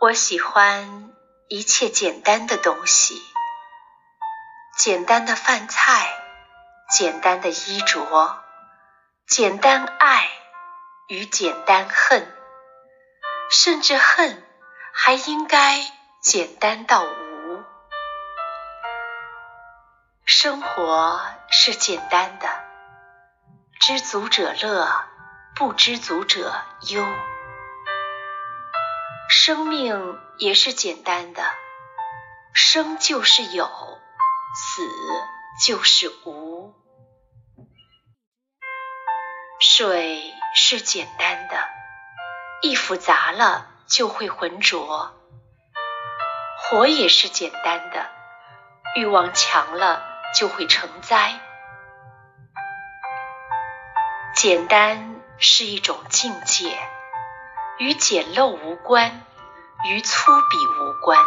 我喜欢一切简单的东西，简单的饭菜，简单的衣着，简单爱与简单恨，甚至恨还应该简单到无。生活是简单的，知足者乐，不知足者忧。生命也是简单的，生就是有，死就是无。水是简单的，一复杂了就会浑浊；火也是简单的，欲望强了就会成灾。简单是一种境界，与简陋无关。与粗鄙无关，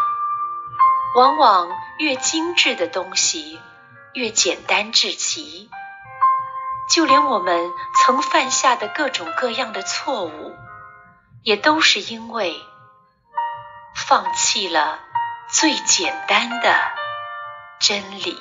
往往越精致的东西越简单至极。就连我们曾犯下的各种各样的错误，也都是因为放弃了最简单的真理。